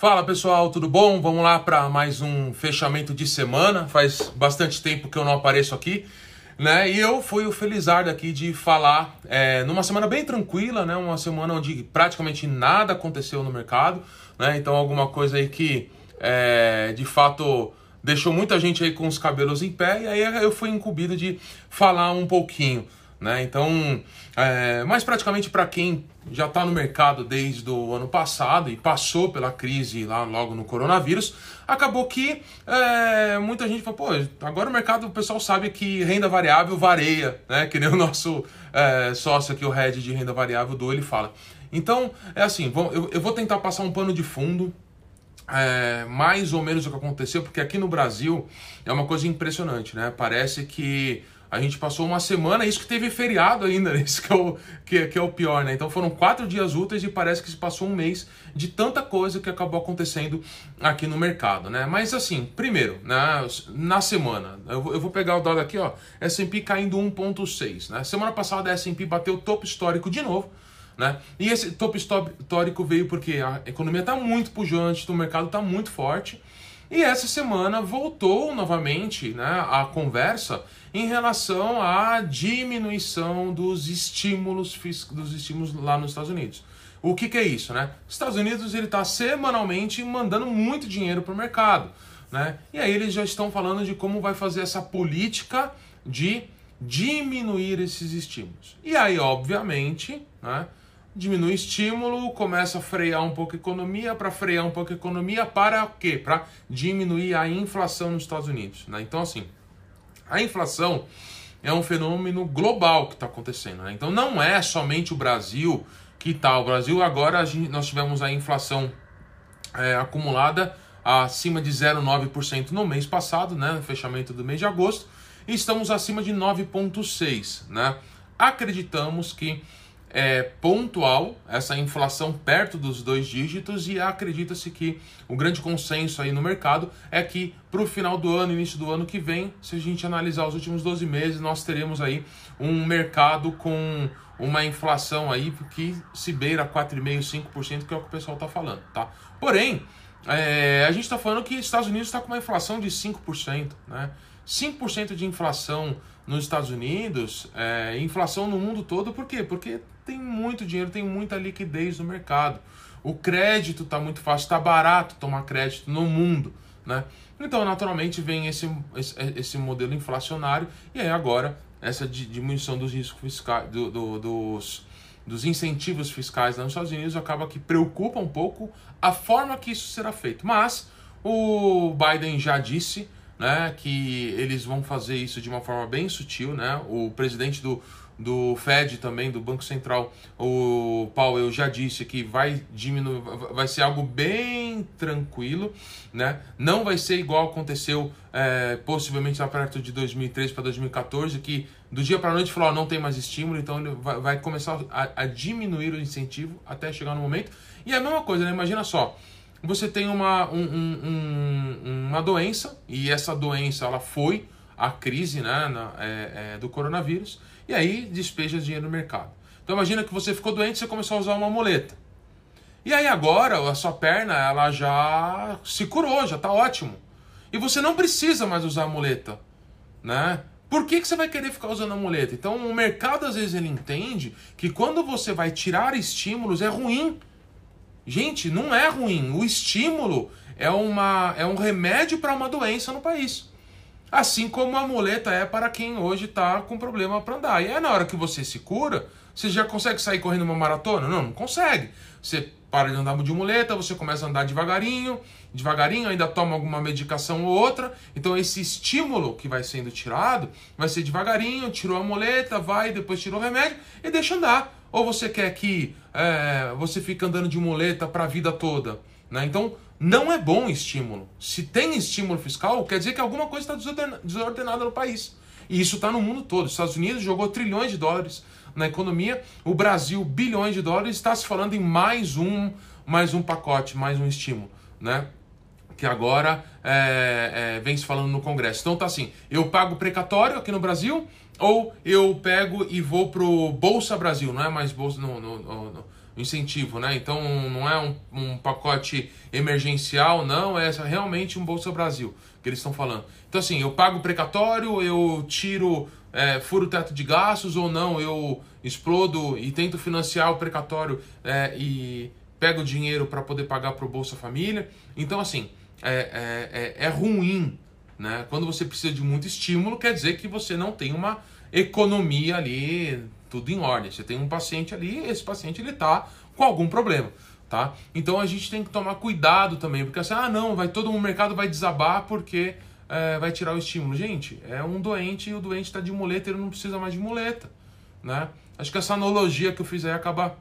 Fala pessoal, tudo bom? Vamos lá para mais um fechamento de semana. Faz bastante tempo que eu não apareço aqui, né? E eu fui o felizardo aqui de falar é, numa semana bem tranquila, né? Uma semana onde praticamente nada aconteceu no mercado, né? Então alguma coisa aí que é, de fato deixou muita gente aí com os cabelos em pé e aí eu fui incumbido de falar um pouquinho. Né? Então, é, praticamente para quem já está no mercado desde o ano passado e passou pela crise lá logo no coronavírus, acabou que é, muita gente falou, pô, agora o mercado, o pessoal sabe que renda variável vareia, né? Que nem o nosso é, sócio aqui, o head de renda variável do ele fala. Então, é assim, eu, eu vou tentar passar um pano de fundo, é, mais ou menos o que aconteceu, porque aqui no Brasil é uma coisa impressionante, né? Parece que a gente passou uma semana, isso que teve feriado ainda, isso que é o, que, que é o pior, né? Então foram quatro dias úteis e parece que se passou um mês de tanta coisa que acabou acontecendo aqui no mercado, né? Mas assim, primeiro, na, na semana, eu, eu vou pegar o dado aqui, ó, S&P caindo 1.6, né? Semana passada a S&P bateu o topo histórico de novo, né? E esse topo histórico veio porque a economia está muito pujante, o mercado está muito forte, e essa semana voltou novamente né, a conversa em relação à diminuição dos estímulos, dos estímulos lá nos Estados Unidos. O que, que é isso? Né? Os Estados Unidos ele está semanalmente mandando muito dinheiro para o mercado. Né? E aí eles já estão falando de como vai fazer essa política de diminuir esses estímulos. E aí, obviamente, né, diminui o estímulo, começa a frear um pouco a economia, para frear um pouco a economia, para quê? Para diminuir a inflação nos Estados Unidos. Né? Então, assim, a inflação é um fenômeno global que está acontecendo. Né? Então, não é somente o Brasil que está. O Brasil, agora, nós tivemos a inflação é, acumulada acima de 0,9% no mês passado, né, no fechamento do mês de agosto, e estamos acima de 9,6%. Né? Acreditamos que é, pontual, essa inflação perto dos dois dígitos, e acredita-se que o grande consenso aí no mercado é que para o final do ano, início do ano que vem, se a gente analisar os últimos 12 meses, nós teremos aí um mercado com uma inflação aí que se beira 4,5%, 5%, que é o que o pessoal está falando, tá? Porém, é, a gente está falando que os Estados Unidos está com uma inflação de 5%, né? 5% de inflação nos Estados Unidos, é, inflação no mundo todo, por quê? Porque tem muito dinheiro, tem muita liquidez no mercado. O crédito está muito fácil, está barato tomar crédito no mundo. Né? Então, naturalmente, vem esse, esse, esse modelo inflacionário e aí agora essa diminuição dos riscos fiscais, do, do, dos, dos incentivos fiscais nos Estados Unidos acaba que preocupa um pouco a forma que isso será feito. Mas o Biden já disse né, que eles vão fazer isso de uma forma bem sutil. Né? O presidente do, do Fed também, do Banco Central, o Powell já disse que vai diminuir, vai ser algo bem tranquilo, né? Não vai ser igual aconteceu é, possivelmente lá perto de 2013 para 2014, que do dia para a noite falou, não tem mais estímulo, então ele vai, vai começar a, a, diminuir o incentivo até chegar no momento. E é a mesma coisa, né? Imagina só, você tem uma, um, um, uma doença, e essa doença ela foi a crise né, na, é, é, do coronavírus, e aí despeja dinheiro no mercado. Então imagina que você ficou doente e você começou a usar uma muleta. E aí agora a sua perna ela já se curou, já está ótimo. E você não precisa mais usar a muleta, né? Por que, que você vai querer ficar usando a muleta? Então o mercado às vezes ele entende que quando você vai tirar estímulos é ruim. Gente, não é ruim. O estímulo é, uma, é um remédio para uma doença no país. Assim como a muleta é para quem hoje está com problema para andar. E é na hora que você se cura, você já consegue sair correndo uma maratona? Não, não consegue. Você para de andar de muleta, você começa a andar devagarinho, devagarinho, ainda toma alguma medicação ou outra. Então esse estímulo que vai sendo tirado vai ser devagarinho, tirou a muleta, vai, depois tirou o remédio e deixa andar. Ou você quer que é, você fique andando de muleta para a vida toda? Né? Então não é bom estímulo. Se tem estímulo fiscal, quer dizer que alguma coisa está desordenada no país. E isso está no mundo todo. Os Estados Unidos jogou trilhões de dólares na economia, o Brasil bilhões de dólares, está se falando em mais um, mais um pacote, mais um estímulo, né? Que agora é, é, vem se falando no Congresso. Então tá assim, eu pago precatório aqui no Brasil, ou eu pego e vou pro Bolsa Brasil, não é mais Bolsa no, no, no, incentivo, né? Então não é um, um, pacote emergencial, não, é realmente um Bolsa Brasil que eles estão falando. Então assim, eu pago precatório, eu tiro, é, furo o teto de gastos ou não, eu explodo e tento financiar o precatório é, e pego dinheiro para poder pagar pro Bolsa Família. Então assim, é, é, é, é ruim, né? Quando você precisa de muito estímulo, quer dizer que você não tem uma economia ali tudo em ordem. Você tem um paciente ali, esse paciente ele tá com algum problema, tá? Então a gente tem que tomar cuidado também, porque assim, ah, não, vai todo o mercado vai desabar porque é, vai tirar o estímulo. Gente, é um doente e o doente está de muleta, ele não precisa mais de muleta, né? Acho que essa analogia que eu fiz aí acaba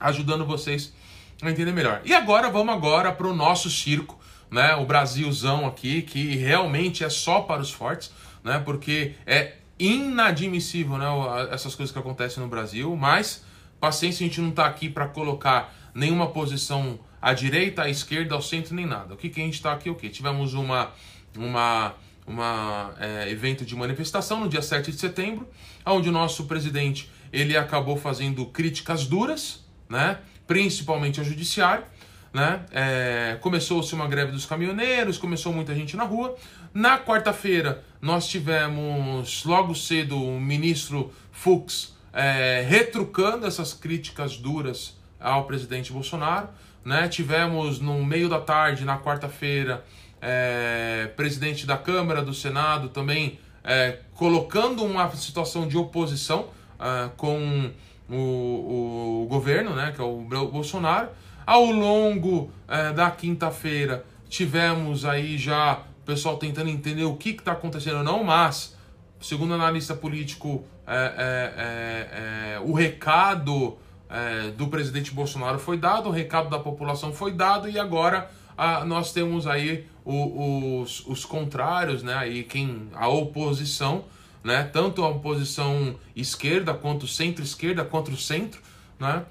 ajudando vocês a entender melhor. E agora vamos agora para o nosso circo, né? O Brasilzão aqui, que realmente é só para os fortes, né? Porque é inadmissível, né? Essas coisas que acontecem no Brasil, mas paciência, a gente não está aqui para colocar nenhuma posição à direita, à esquerda, ao centro, nem nada. O que, que a gente está aqui? O que? Tivemos uma, uma, uma é, evento de manifestação no dia 7 de setembro, onde o nosso presidente ele acabou fazendo críticas duras, né? principalmente ao judiciário. Né? É, Começou-se uma greve dos caminhoneiros, começou muita gente na rua. Na quarta-feira, nós tivemos logo cedo o ministro Fux é, retrucando essas críticas duras ao presidente Bolsonaro. Né? Tivemos no meio da tarde, na quarta-feira, é, presidente da Câmara, do Senado também é, colocando uma situação de oposição é, com o, o, governo, né, que é o Bolsonaro. Ao longo é, da quinta-feira, tivemos aí já pessoal tentando entender o que está acontecendo não, mas, segundo analista político, é, é, é, é o recado é, do presidente Bolsonaro foi dado, o recado da população foi dado e agora a, nós temos aí o, os, os contrários, né? Aí quem a oposição, né? Tanto a oposição esquerda quanto centro-esquerda quanto o centro, né?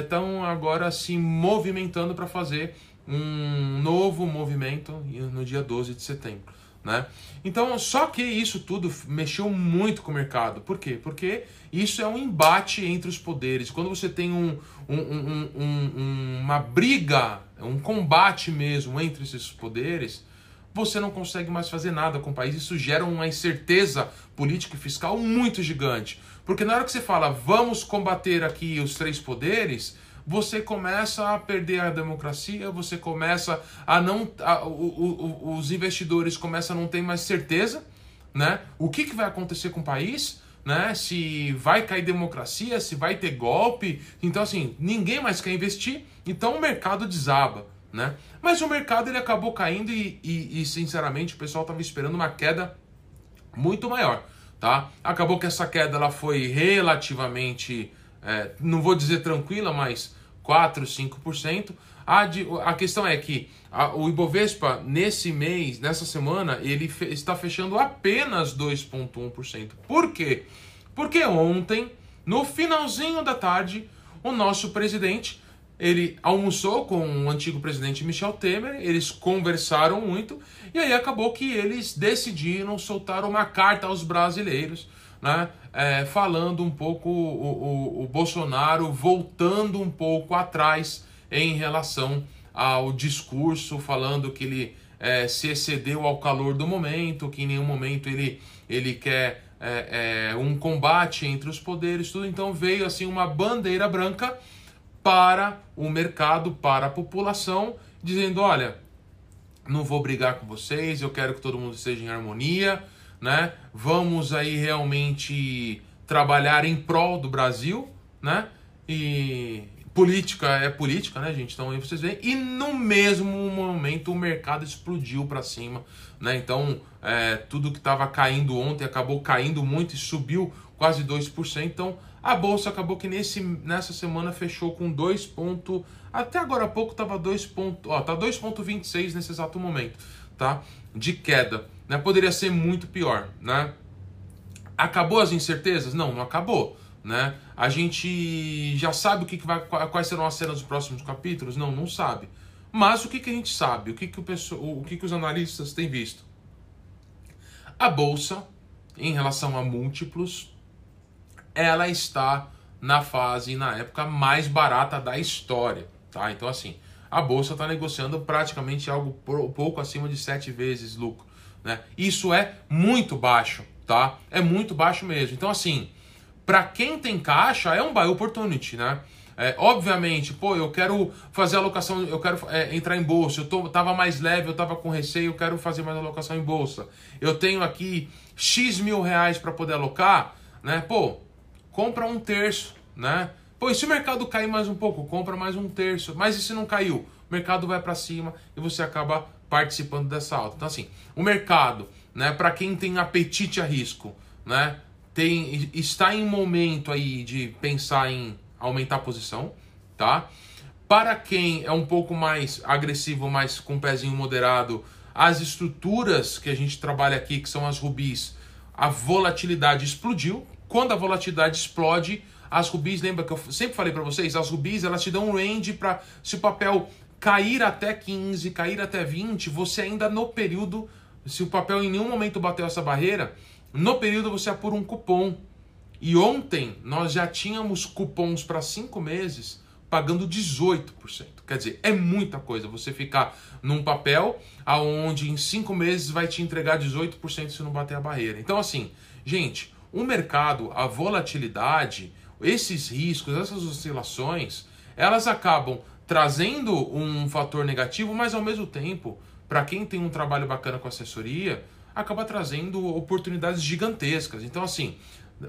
Estão agora se movimentando para fazer um novo movimento no dia 12 de setembro. Né? Então, só que isso tudo mexeu muito com o mercado. Por quê? Porque isso é um embate entre os poderes. Quando você tem um, um, um, uma briga, um combate mesmo entre esses poderes, você não consegue mais fazer nada com o país. Isso gera uma incerteza política e fiscal muito gigante. Porque na hora que você fala, vamos combater aqui os três poderes, você começa a perder a democracia, você começa a não. A, o, o, os investidores começam a não ter mais certeza, né? O que, que vai acontecer com o país? Né? Se vai cair democracia, se vai ter golpe. Então, assim, ninguém mais quer investir, então o mercado desaba. Né? Mas o mercado ele acabou caindo e, e, e sinceramente, o pessoal estava esperando uma queda muito maior. Tá? Acabou que essa queda ela foi relativamente, é, não vou dizer tranquila, mas 4, 5%. A, de, a questão é que a, o Ibovespa, nesse mês, nessa semana, ele fe, está fechando apenas 2,1%. Por quê? Porque ontem, no finalzinho da tarde, o nosso presidente ele almoçou com o antigo presidente Michel Temer, eles conversaram muito e aí acabou que eles decidiram soltar uma carta aos brasileiros né, é, falando um pouco o, o, o, Bolsonaro voltando um pouco atrás em relação ao discurso, falando que ele é, se excedeu ao calor do momento, que em nenhum momento ele, ele quer é, é um combate entre os poderes, tudo. Então veio assim uma bandeira branca para o mercado, para a população, dizendo: olha, não vou brigar com vocês, eu quero que todo mundo esteja em harmonia né? Vamos aí realmente trabalhar em prol do Brasil, né? E política é política, né, gente? Então aí vocês veem. E no mesmo momento o mercado explodiu para cima, né? Então é, tudo que estava caindo ontem acabou caindo muito e subiu quase 2%. Então a bolsa acabou que nesse, nessa semana fechou com 2 ponto, até agora há pouco estava 2 ponto, ó, tá 2.26 nesse exato momento, tá? De queda né? Poderia ser muito pior, né? Acabou as incertezas? Não, não acabou, né? A gente já sabe o que, que vai, quais serão as cenas dos próximos capítulos? Não, não sabe. Mas o que, que a gente sabe? O que, que, o, pessoal, o que, que os analistas têm visto? A bolsa em relação a múltiplos, ela está na fase, na época mais barata da história, tá? Então assim, a bolsa está negociando praticamente algo pouco acima de sete vezes lucro, né? Isso é muito baixo, tá? É muito baixo mesmo. Então assim, para quem tem caixa é um buy opportunity, né? É, obviamente, pô, eu quero fazer alocação, eu quero é, entrar em bolsa, eu tô, tava mais leve, eu tava com receio, eu quero fazer mais alocação em bolsa. Eu tenho aqui X mil reais para poder alocar, né? Pô, compra um terço, né? Pô, e se o mercado cair mais um pouco, compra mais um terço. Mas e se não caiu? O mercado vai para cima e você acaba participando dessa alta. Então assim, o mercado, né, para quem tem apetite a risco, né, tem está em momento aí de pensar em aumentar a posição, tá? Para quem é um pouco mais agressivo, mais com um pezinho moderado, as estruturas que a gente trabalha aqui, que são as rubis, a volatilidade explodiu. Quando a volatilidade explode, as rubis, lembra que eu sempre falei para vocês, as rubis elas te dão um range para se o papel cair até 15, cair até 20, você ainda no período, se o papel em nenhum momento bateu essa barreira, no período você apura um cupom e ontem nós já tínhamos cupons para cinco meses pagando 18%. Quer dizer, é muita coisa você ficar num papel aonde em cinco meses vai te entregar 18% se não bater a barreira. Então, assim, gente, o mercado, a volatilidade, esses riscos, essas oscilações, elas acabam trazendo um fator negativo, mas ao mesmo tempo, para quem tem um trabalho bacana com assessoria, acaba trazendo oportunidades gigantescas. Então, assim,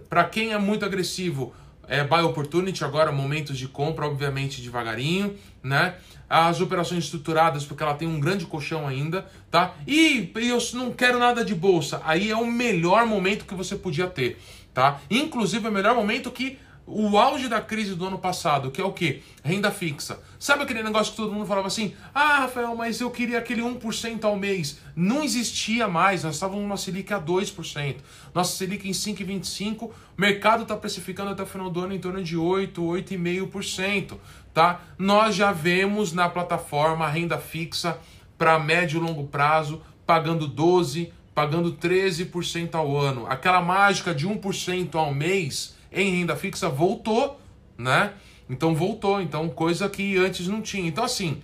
para quem é muito agressivo, é buy opportunity agora, momentos de compra, obviamente devagarinho, né? As operações estruturadas, porque ela tem um grande colchão ainda, tá? E eu não quero nada de bolsa, aí é o melhor momento que você podia ter, tá? Inclusive é o melhor momento que o auge da crise do ano passado, que é o que? Renda fixa. Sabe aquele negócio que todo mundo falava assim: ah, Rafael, mas eu queria aquele 1% ao mês. Não existia mais, nós estávamos numa Selic a 2%. Nossa Selic em 5,25%, o mercado está precificando até o final do ano em torno de 8, 8,5%. Tá? Nós já vemos na plataforma renda fixa para médio e longo prazo pagando 12, pagando 13% ao ano. Aquela mágica de 1% ao mês em renda fixa voltou, né? Então voltou, então coisa que antes não tinha. Então assim,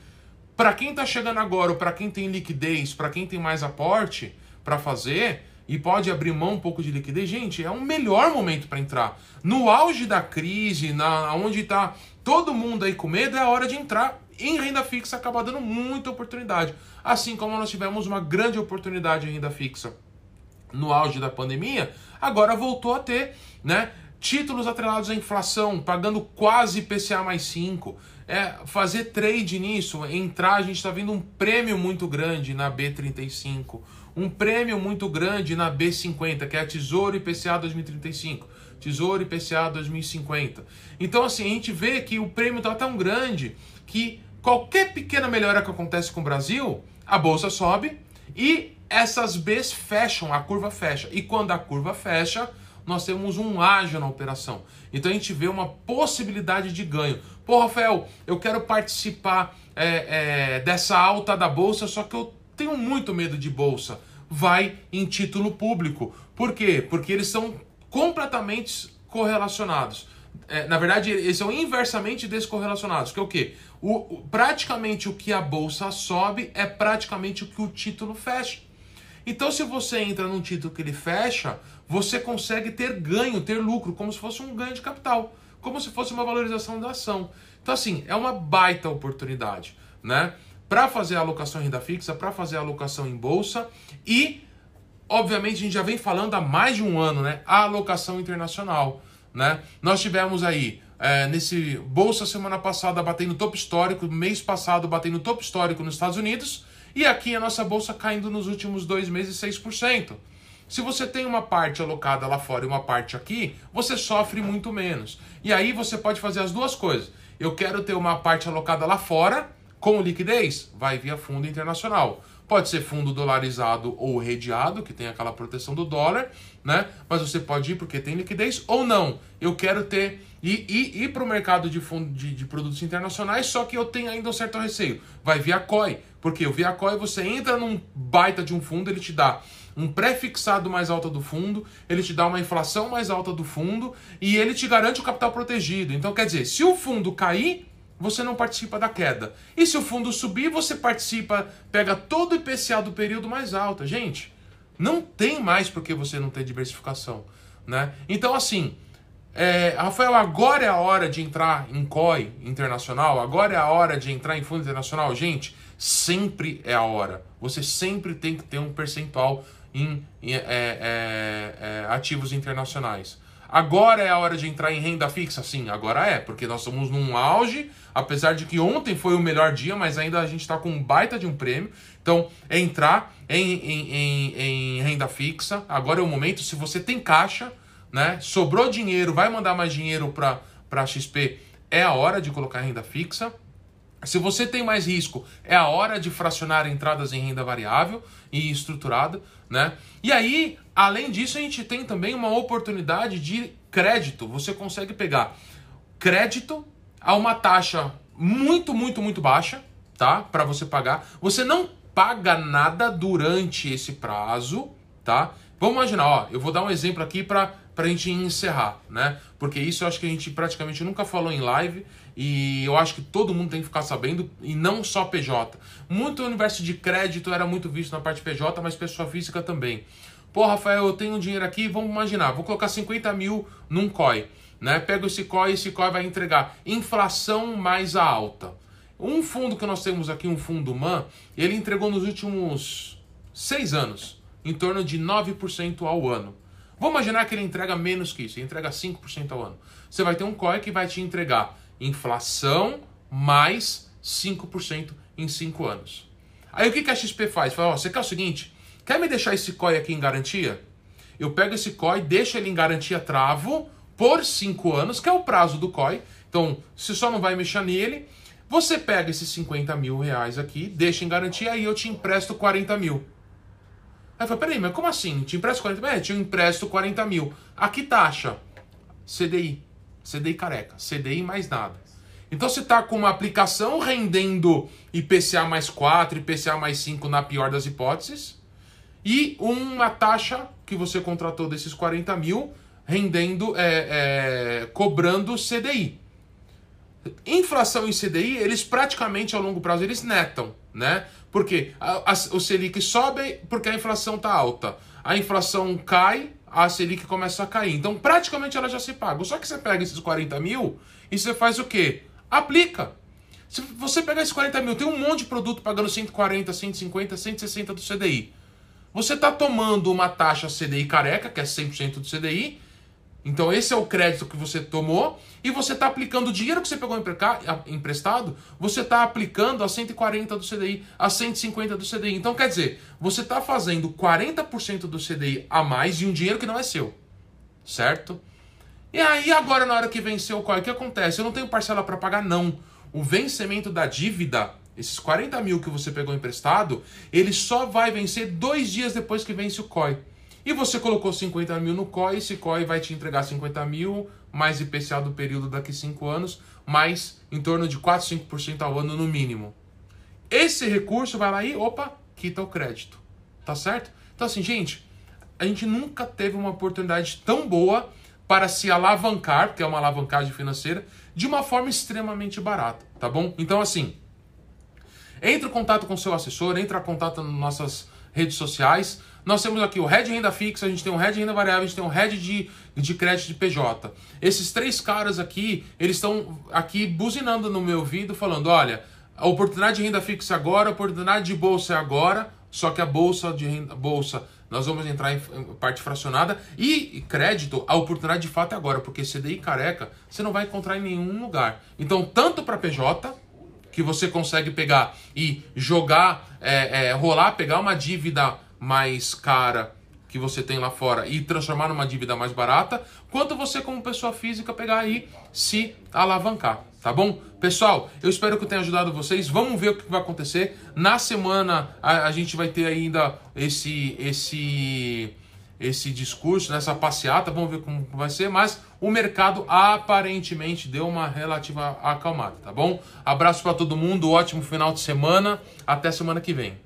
para quem está chegando agora, ou para quem tem liquidez, para quem tem mais aporte para fazer e pode abrir mão um pouco de liquidez, gente, é um melhor momento para entrar. No auge da crise, na onde está todo mundo aí com medo, é a hora de entrar. Em renda fixa acaba dando muita oportunidade. Assim como nós tivemos uma grande oportunidade renda fixa no auge da pandemia, agora voltou a ter, né? Títulos atrelados à inflação, pagando quase PCA mais 5. É, fazer trade nisso, entrar, a gente está vendo um prêmio muito grande na B35, um prêmio muito grande na B50, que é a Tesouro IPCA 2035, Tesouro IPCA 2050. Então, assim, a gente vê que o prêmio está tão grande que qualquer pequena melhora que acontece com o Brasil, a bolsa sobe e essas Bs fecham, a curva fecha. E quando a curva fecha, nós temos um ágio na operação. Então a gente vê uma possibilidade de ganho. Pô, Rafael, eu quero participar é, é, dessa alta da bolsa, só que eu tenho muito medo de bolsa. Vai em título público. Por quê? Porque eles são completamente correlacionados. É, na verdade, eles são inversamente descorrelacionados. Que é o quê? O, o, praticamente o que a bolsa sobe é praticamente o que o título fecha. Então, se você entra num título que ele fecha, você consegue ter ganho, ter lucro, como se fosse um ganho de capital, como se fosse uma valorização da ação. Então, assim, é uma baita oportunidade, né? Para fazer a alocação em renda fixa, para fazer a alocação em bolsa e, obviamente, a gente já vem falando há mais de um ano, né? A alocação internacional, né? Nós tivemos aí é, nesse bolsa semana passada batendo topo histórico, mês passado batendo topo histórico nos Estados Unidos e aqui a nossa bolsa caindo nos últimos dois meses 6%. Se você tem uma parte alocada lá fora e uma parte aqui, você sofre muito menos. E aí você pode fazer as duas coisas. Eu quero ter uma parte alocada lá fora com liquidez, vai via fundo internacional. Pode ser fundo dolarizado ou redeado, que tem aquela proteção do dólar, né? Mas você pode ir porque tem liquidez ou não. Eu quero ter e, e ir para o mercado de, fundo, de, de, produtos internacionais, só que eu tenho ainda um certo receio. Vai via COI, porque via COI você entra num baita de um fundo, ele te dá um pré-fixado mais alto do fundo, ele te dá uma inflação mais alta do fundo e ele te garante o capital protegido. Então, quer dizer, se o fundo cair, você não participa da queda. E se o fundo subir, você participa, pega todo o IPCA do período mais alto. Gente, não tem mais porque você não tem diversificação. Né? Então, assim, é, Rafael, agora é a hora de entrar em COI internacional, agora é a hora de entrar em fundo internacional. Gente, sempre é a hora. Você sempre tem que ter um percentual em, em é, é, é, ativos internacionais. Agora é a hora de entrar em renda fixa? Sim, agora é, porque nós estamos num auge, apesar de que ontem foi o melhor dia, mas ainda a gente está com um baita de um prêmio. Então, é entrar em, em, em, em renda fixa, agora é o momento. Se você tem caixa, né? Sobrou dinheiro, vai mandar mais dinheiro para a XP, é a hora de colocar renda fixa. Se você tem mais risco, é a hora de fracionar entradas em renda variável e estruturada, né? E aí, além disso, a gente tem também uma oportunidade de crédito. Você consegue pegar crédito a uma taxa muito, muito, muito baixa, tá? Para você pagar. Você não paga nada durante esse prazo, tá? Vamos imaginar, ó, eu vou dar um exemplo aqui para a gente encerrar, né? Porque isso eu acho que a gente praticamente nunca falou em live e eu acho que todo mundo tem que ficar sabendo, e não só PJ. Muito universo de crédito era muito visto na parte PJ, mas pessoa física também. Pô, Rafael, eu tenho dinheiro aqui, vamos imaginar, vou colocar 50 mil num COI, né? Pego esse COI, esse COI vai entregar inflação mais alta. Um fundo que nós temos aqui, um fundo MAN, ele entregou nos últimos seis anos em torno de 9% ao ano. Vamos imaginar que ele entrega menos que isso, ele entrega 5% ao ano. Você vai ter um COI que vai te entregar inflação mais 5% em 5 anos. Aí o que, a XP faz? Fala, você quer o seguinte, quer me deixar esse COI aqui em garantia? Eu pego esse COI, deixo ele em garantia travo por 5 anos, que é o prazo do COI. Então, você só não vai mexer nele. Você pega esses 50 mil reais aqui, deixa em garantia e eu te empresto 40 mil. Aí eu falei, peraí, mas como assim? Te empresto 40 mil? É, te empresto 40 mil. A que taxa? CDI. CDI careca. CDI mais nada. Então você está com uma aplicação rendendo IPCA mais 4, IPCA mais 5 na pior das hipóteses, e uma taxa que você contratou desses 40 mil rendendo, é, é, cobrando CDI. Inflação e CDI, eles praticamente ao longo prazo eles netam, né? Porque a, a, o Selic sobe porque a inflação está alta. A inflação cai, a Selic começa a cair. Então, praticamente ela já se paga. Só que você pega esses 40 mil e você faz o quê? Aplica. Se você pegar esses 40 mil, tem um monte de produto pagando 140, 150, 160 do CDI. Você está tomando uma taxa CDI careca, que é 100% do CDI, então esse é o crédito que você tomou e você está aplicando o dinheiro que você pegou emprestado, você está aplicando a 140 do CDI, a 150 do CDI. Então quer dizer, você está fazendo 40% do CDI a mais de um dinheiro que não é seu. Certo? E aí agora na hora que venceu o COI, o que acontece? Eu não tenho parcela para pagar não. O vencimento da dívida, esses 40 mil que você pegou emprestado, ele só vai vencer dois dias depois que vence o COI. E você colocou 50 mil no COI, esse COI vai te entregar 50 mil, mais IPCA do período daqui 5 anos, mais em torno de 4, 5% ao ano no mínimo. Esse recurso vai lá e, opa, quita o crédito. Tá certo? Então assim, gente, a gente nunca teve uma oportunidade tão boa para se alavancar, porque é uma alavancagem financeira, de uma forma extremamente barata, tá bom? Então assim, entre em contato com seu assessor, entre em contato nas nossas redes sociais, nós temos aqui o head renda fixa, a gente tem um head renda variável, a gente tem um head de, de crédito de PJ. Esses três caras aqui, eles estão aqui buzinando no meu ouvido, falando: olha, a oportunidade de renda fixa agora, a oportunidade de bolsa é agora, só que a bolsa de renda, bolsa, nós vamos entrar em parte fracionada e crédito, a oportunidade de fato é agora, porque CDI careca você não vai encontrar em nenhum lugar. Então, tanto para PJ, que você consegue pegar e jogar, é, é, rolar, pegar uma dívida mais cara que você tem lá fora e transformar numa dívida mais barata, quanto você como pessoa física pegar aí se alavancar, tá bom? Pessoal, eu espero que eu tenha ajudado vocês. Vamos ver o que vai acontecer. Na semana a, a gente vai ter ainda esse esse esse discurso, nessa passeata, vamos ver como vai ser, mas o mercado aparentemente deu uma relativa acalmada, tá bom? Abraço para todo mundo, ótimo final de semana, até semana que vem.